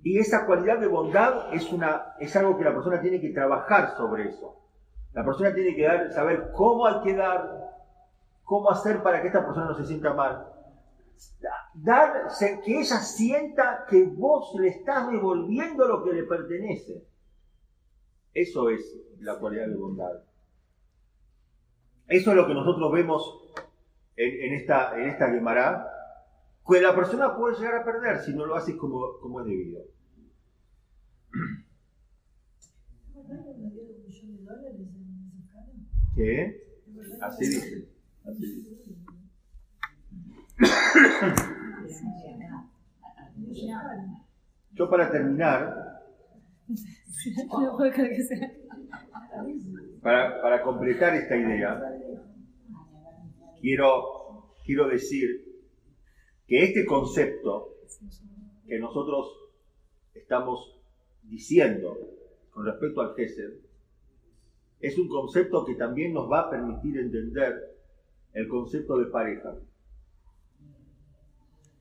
Speaker 2: Y esa cualidad de bondad es, una, es algo que la persona tiene que trabajar sobre eso. La persona tiene que dar, saber cómo hay que dar, cómo hacer para que esta persona no se sienta mal. Dar, que ella sienta que vos le estás devolviendo lo que le pertenece. Eso es la cualidad de bondad. Eso es lo que nosotros vemos en, esta, en esta Gemara, que la persona puede llegar a perder si no lo hace como, como es debido. ¿Qué? Así dice. Yo para terminar, para, completar esta idea, quiero, quiero decir que este concepto que nosotros estamos diciendo con respecto al Gesed es un concepto que también nos va a permitir entender el concepto de pareja.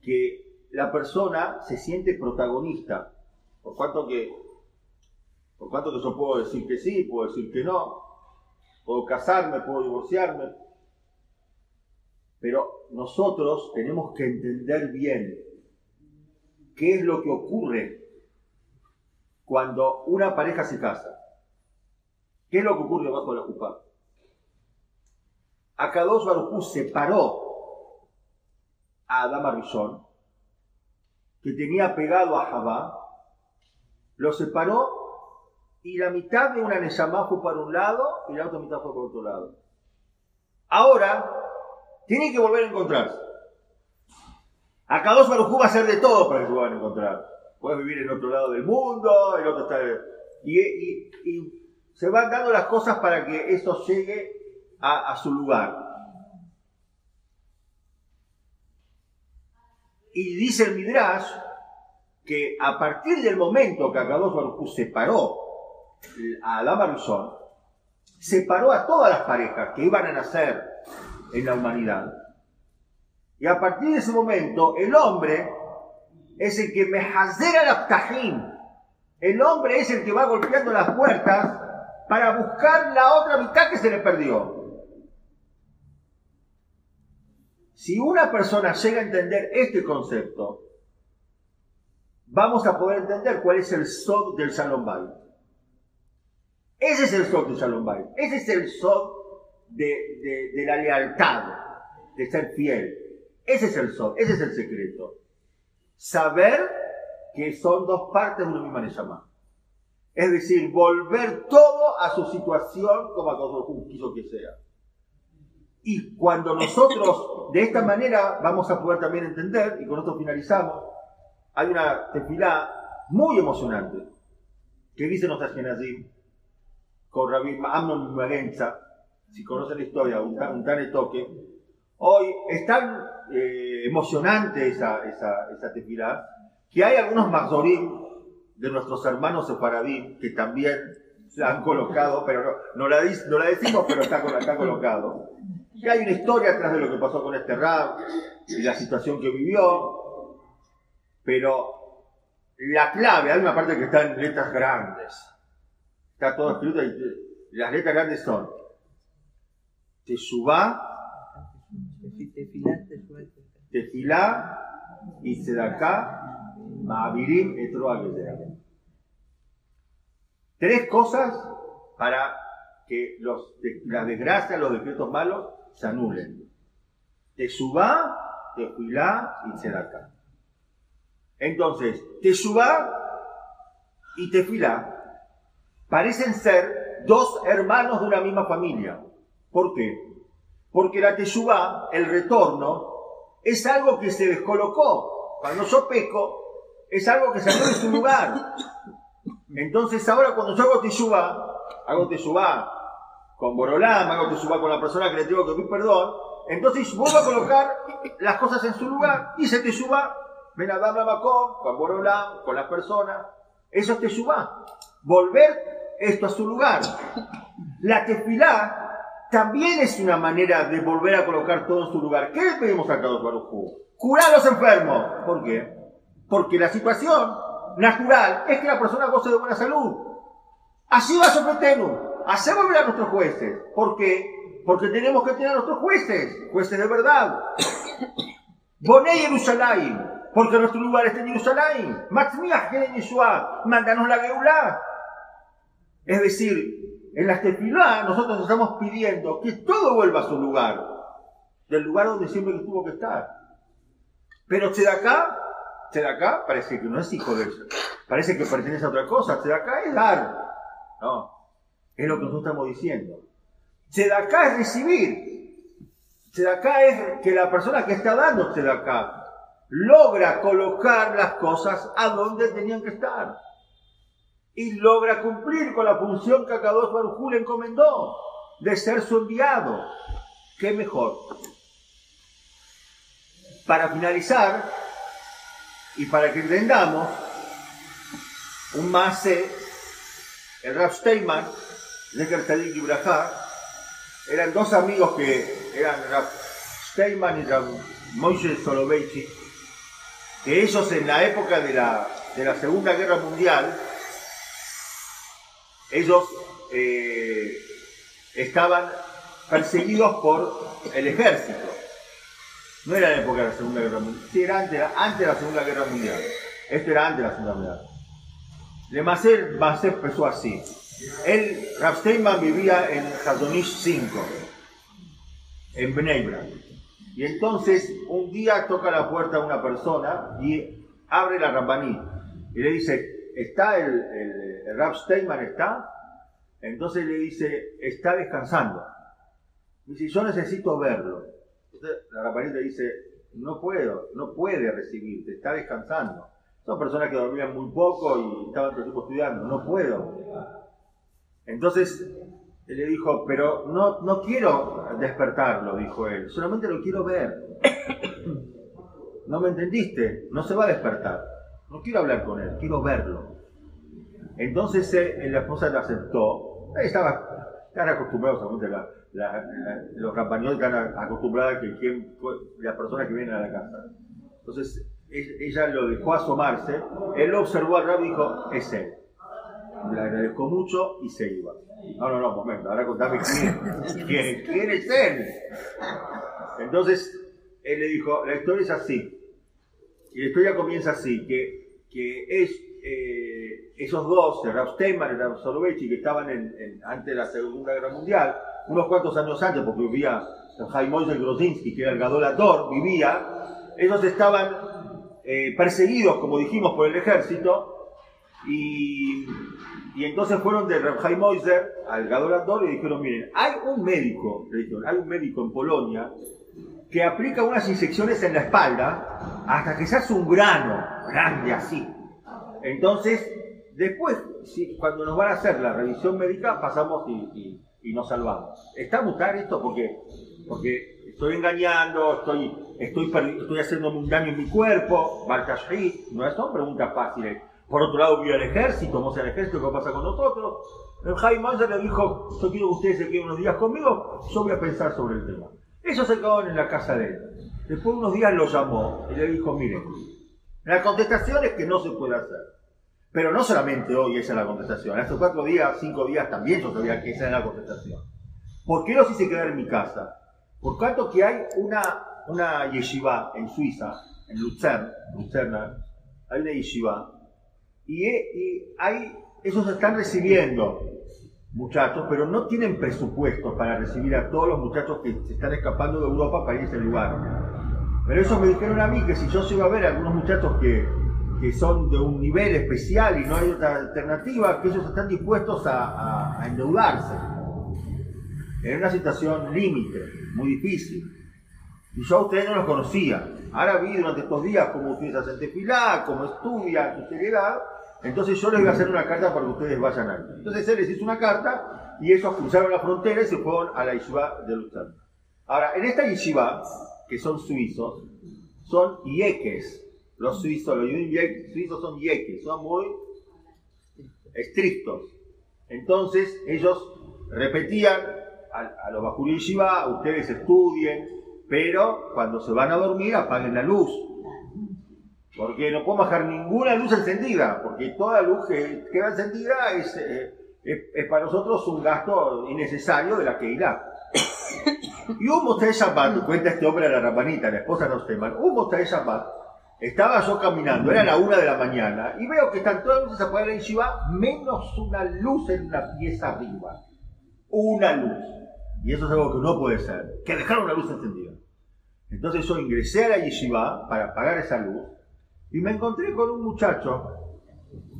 Speaker 2: Que la persona se siente protagonista, por cuanto que Por cuanto que yo puedo decir que sí, puedo decir que no, puedo casarme, puedo divorciarme. Pero nosotros tenemos que entender bien qué es lo que ocurre cuando una pareja se casa. ¿Qué es lo que ocurre bajo la culpa? Akadosh Baruj separó a Adama Arishon, que tenía pegado a Jabá, lo separó y la mitad de una Neshama fue para un lado y la otra mitad fue por otro lado. Ahora, tienen que volver a encontrarse. Akadosh Baruj va a hacer de todo para que se vuelvan a encontrar. Puedes vivir en otro lado del mundo, el otro está... Y, se van dando las cosas para que eso llegue a, su lugar. Y dice el Midrash que a partir del momento que Akadosh Baruj separó a Adama separó a todas las parejas que iban a nacer en la humanidad. Y a partir de ese momento, el hombre es el que me la El hombre es el que va golpeando las puertas para buscar la otra mitad que se le perdió. Si una persona llega a entender este concepto, vamos a poder entender cuál es el sol del Shalom. Ese es el sol del Shalom Bay. Ese es el sol de, la lealtad, de ser fiel. Ese es el sol, ese es el secreto. Saber que son dos partes de una misma Neshama. Es decir, volver todo a su situación como a quiso que sea. Y cuando nosotros de esta manera vamos a poder también entender, y con esto finalizamos, hay una tefilá muy emocionante que dice nuestra Genazim con Rabbi Amnon Magenza, si conocen la historia, un, un toque. Hoy es tan eh, emocionante esa, esa, esa que hay algunos mazorim de nuestros hermanos sefaradí que también se han colocado, pero no, no, la, no la decimos, pero está, está colocado que hay una historia atrás de lo que pasó con este rap y la situación que vivió, pero la clave, hay una parte que está en letras grandes, está todo escrito y las letras grandes son Teshuvah, Tefilá y Sedaká, Ma'avirim, Tres cosas para que los, las desgracias, los decretos malos se anulen. Teshuvá, Tefilá y Tzedaká. Entonces, Teshuvá y Tefilá parecen ser dos hermanos de una misma familia. ¿Por qué? Porque la Teshuvá, el retorno, es algo que se descolocó. Cuando yo peco, es algo que salió de su lugar. Entonces ahora cuando yo hago Teshuvá, hago Teshuvá con Borolán, hago suba con la persona que le tengo que pedir perdón, entonces vuelvo a colocar las cosas en su lugar y se te suba, ven a darle con Borolán, con las personas, eso es te suba. Volver esto a su lugar. La tefilá también es una manera de volver a colocar todo en su lugar. ¿Qué le pedimos a Kadosh Baruj Curar a los enfermos. ¿Por qué? Porque la situación natural es que la persona goce de buena salud. Así va sorprendernos hacer volver a nuestros jueces. ¿Por qué? Porque tenemos que tener a nuestros jueces, jueces de verdad. Boné Jerusalén, porque nuestro lugar está en Jerusalén. Matzmiah en Yeshua, mándanos la Geulá. Es decir, en la tefilá nosotros estamos pidiendo que todo vuelva a su lugar, del lugar donde siempre tuvo que estar. Pero Tzedaká, Tzedaká parece que no es hijo de eso, parece que pertenece a otra cosa. Tzedaká es dar. No, es lo que nosotros estamos diciendo. acá es recibir. acá es que la persona que está dando acá logra colocar las cosas a donde tenían que estar. Y logra cumplir con la función que Akadosh Baruj le encomendó de ser su enviado. ¿Qué mejor? Para finalizar, y para que entendamos, un más el Rav Steinman, Neger Tzadik y eran dos amigos que eran Rav Steinman y Rav Moishe Soloveitchik, que ellos en la época de la, de la Segunda Guerra Mundial ellos eh, estaban perseguidos por el ejército. No era la época de la Segunda Guerra Mundial. Era antes, de la Segunda Guerra Mundial. Esto era antes de la Segunda Guerra Mundial. Empezó así. Él, Rav vivía en Jardonish 5, en Bneibra. Y entonces un día toca la puerta a una persona y abre la Rambaní y le dice, ¿está el, el, el Steinman? ¿Está? Entonces le dice, está descansando. Dice, yo necesito verlo. Entonces la le dice, no puedo, no puede recibirte, está descansando. Son personas que dormían muy poco y estaban todo el tiempo estudiando, no puedo. Entonces le dijo, pero no, no quiero despertarlo, dijo él, solamente lo quiero ver. ¿No me entendiste? No se va a despertar. No quiero hablar con él, quiero verlo. Entonces eh, la esposa le aceptó. Estaba, están acostumbrados a la, los campañones están acostumbrados a que quien, las personas que vienen a la casa. Entonces ella lo dejó asomarse, él lo observó al rabo y dijo, es él. Le agradezco mucho y se iba. No, no, no, momento, ahora contame quién, quién, es él. Entonces, él le dijo, la historia es así. Y la historia comienza así, que, que es eh, esos dos, Rav Steinman y el Rav Soloveitchi, que estaban antes de la Segunda Guerra Mundial, unos cuantos años antes, porque vivía Jaime Grozinski, que era el Gadolador, vivía, ellos estaban eh, perseguidos, como dijimos, por el ejército, y entonces fueron de Reb Moiser al Gadol y dijeron, miren, hay un médico, le dijeron, hay un médico en Polonia que aplica unas inyecciones en la espalda hasta que se hace un grano grande así. Entonces, después, cuando nos van a hacer la revisión médica, pasamos y, nos salvamos. ¿Está mutar esto? Porque, porque estoy engañando, estoy, estoy, estoy haciéndome un daño en mi cuerpo, no son preguntas fáciles. Por otro lado, vio al ejército, vamos al ejército, ¿qué pasa con nosotros? El Jaime Manza le dijo, yo quiero que ustedes se queden unos días conmigo, yo voy a pensar sobre el tema. Ellos se quedaron en la casa de él. Después de unos días lo llamó y le dijo, miren, la contestación es que no se puede hacer. Pero no solamente hoy esa es la contestación, hace cuatro días, cinco días también yo sabía que esa era la contestación. ¿Por qué los hice quedar en mi casa? Por tanto que hay una, una yeshiva en Suiza, en Luzern, Luzerna, hay una yeshiva y, ahí ellos están recibiendo muchachos, pero no tienen presupuesto para recibir a todos los muchachos que se están escapando de Europa para ir a ese lugar. Pero ellos me dijeron a mí que si yo se iba a ver a algunos muchachos que, que son de un nivel especial y no hay otra alternativa, que ellos están dispuestos a, a endeudarse. En una situación límite, muy difícil. Y yo a ustedes no los conocía. Ahora vi durante estos días cómo ustedes hacen desfilar, cómo estudian, su seriedad, entonces yo les voy a hacer una carta para que ustedes vayan ahí. Entonces él les hizo una carta y ellos cruzaron la frontera y se fueron a la yeshiva de Luzern. Ahora, en esta yeshiva, que son suizos, son yeques. Los suizos, los suizos son yeques, son muy estrictos. Entonces ellos repetían a, los bajurí yeshiva, ustedes estudien, pero cuando se van a dormir apaguen la luz porque no podemos dejar ninguna luz encendida, porque toda luz que queda encendida eh, es, es, para nosotros un gasto innecesario de la que irá. Y un Moshe Shabbat, cuenta este hombre de la rapanita, la esposa de Rosteman, un Shabbat, estaba yo caminando, era la una de la mañana, y veo que están todas las luces apagadas en Yeshiva, menos una luz en una pieza arriba. Una luz. Y eso es algo que no puede ser, que dejaron una luz encendida. Entonces yo ingresé a la Yeshiva para apagar esa luz, y me encontré con un muchacho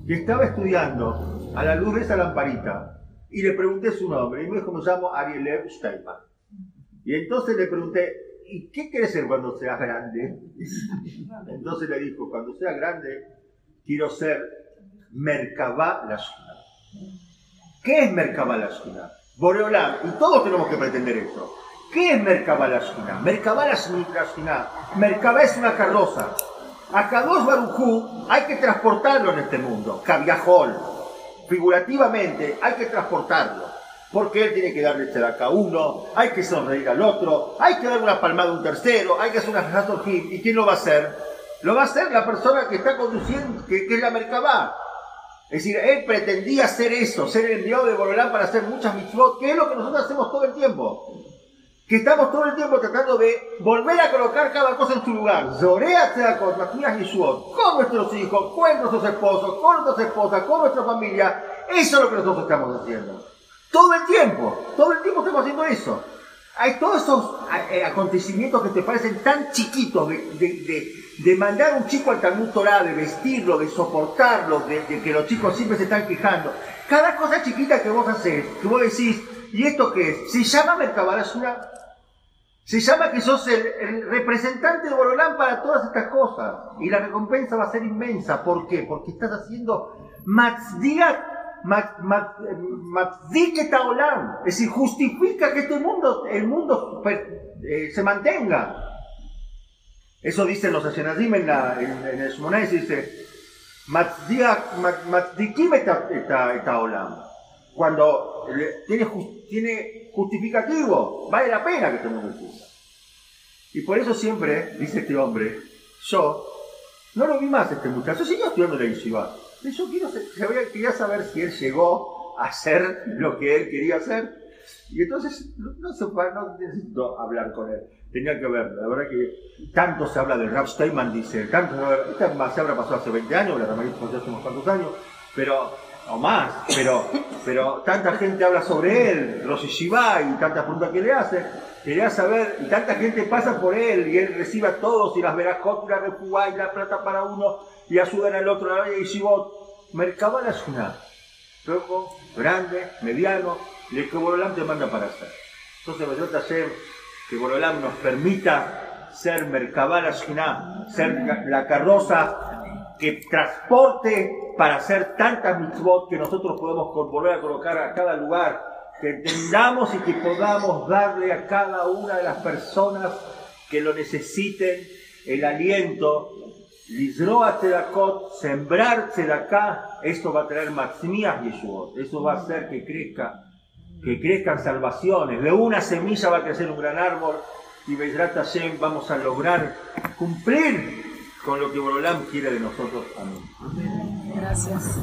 Speaker 2: que estaba estudiando a la luz de esa lamparita y le pregunté su nombre y me dijo, me llamo Ariel Steinman. Y entonces le pregunté, ¿y qué quieres ser cuando seas grande? Entonces le dijo, cuando sea grande, quiero ser Merkabah Lashkina. ¿Qué es Merkabah Lashkina? Boreolam, y todos tenemos que pretender eso. ¿Qué es Merkabah Lashkina? Merkabah Lashkina. Merkabah es una carroza. A Kadosh Barujú hay que transportarlo en este mundo, Cabiajol. Figurativamente hay que transportarlo. Porque él tiene que darle acá a uno, hay que sonreír al otro, hay que dar una palmada a un tercero, hay que hacer una ¿Y quién lo va a hacer? Lo va a hacer la persona que está conduciendo, que, es la Merkabah. Es decir, él pretendía ser eso, ser el enviado de Borolán para hacer muchas mitzvot, que es lo que nosotros hacemos todo el tiempo. Que estamos todo el tiempo tratando de volver a colocar cada cosa en su lugar. Zorea con con nuestros hijos, con nuestros esposos, con nuestras esposas, con nuestra familia. Eso es lo que nosotros estamos haciendo. Todo el tiempo, todo el tiempo estamos haciendo eso. Hay todos esos eh, acontecimientos que te parecen tan chiquitos de, mandar a un chico al Talmud Torah, de vestirlo, de soportarlo, de, que los chicos siempre se están quejando. Cada cosa chiquita que vos haces, que vos decís, ¿y esto qué es? Se llama Mercabarasura. Se llama que sos el, representante de Borolán para todas estas cosas. Y la recompensa va a ser inmensa. ¿Por qué? Porque estás haciendo Matzdiat es decir, justifica que este mundo, el mundo eh, se mantenga. Eso dicen los Ashenazim en, en, el Shmonés, dice, Matzdikim eta olam. Cuando tiene, tiene justificativo, vale la pena que mundo exista. Y por eso siempre, dice este hombre, yo no lo vi más este muchacho, siguió estudiando la Yeshiva. Yo quiero, quería saber si él llegó a hacer lo que él quería hacer. Y entonces no, no necesito hablar con él. Tenía que ver, la verdad que tanto se habla del Rap Steinman, dice, tanto esta se habrá pasado hace 20 años, la pasó hace unos cuantos años, pero, o más, pero, pero tanta gente habla sobre él, Rosy Shiva y tantas preguntas que le hace, quería saber, y tanta gente pasa por él, y él recibe a todos, y las verás y la y la plata para uno, y ayudan al otro, la y Shivot, Merkabal es una, grande, mediano, y el que Borolam te manda para hacer. Entonces, a hacer que Borolam nos permita ser Merkabal ser la carroza que transporte para hacer tantas mitzvot que nosotros podemos volver a colocar a cada lugar, que entendamos y que podamos darle a cada una de las personas que lo necesiten el aliento Lizroa Tzedakot, sembrar acá, esto va a traer Maximías Yeshuot, eso va a hacer que crezca, que crezcan salvaciones. De una semilla va a crecer un gran árbol y Hashem vamos a lograr cumplir con lo que Borolam quiere de nosotros. Amén.
Speaker 3: Gracias.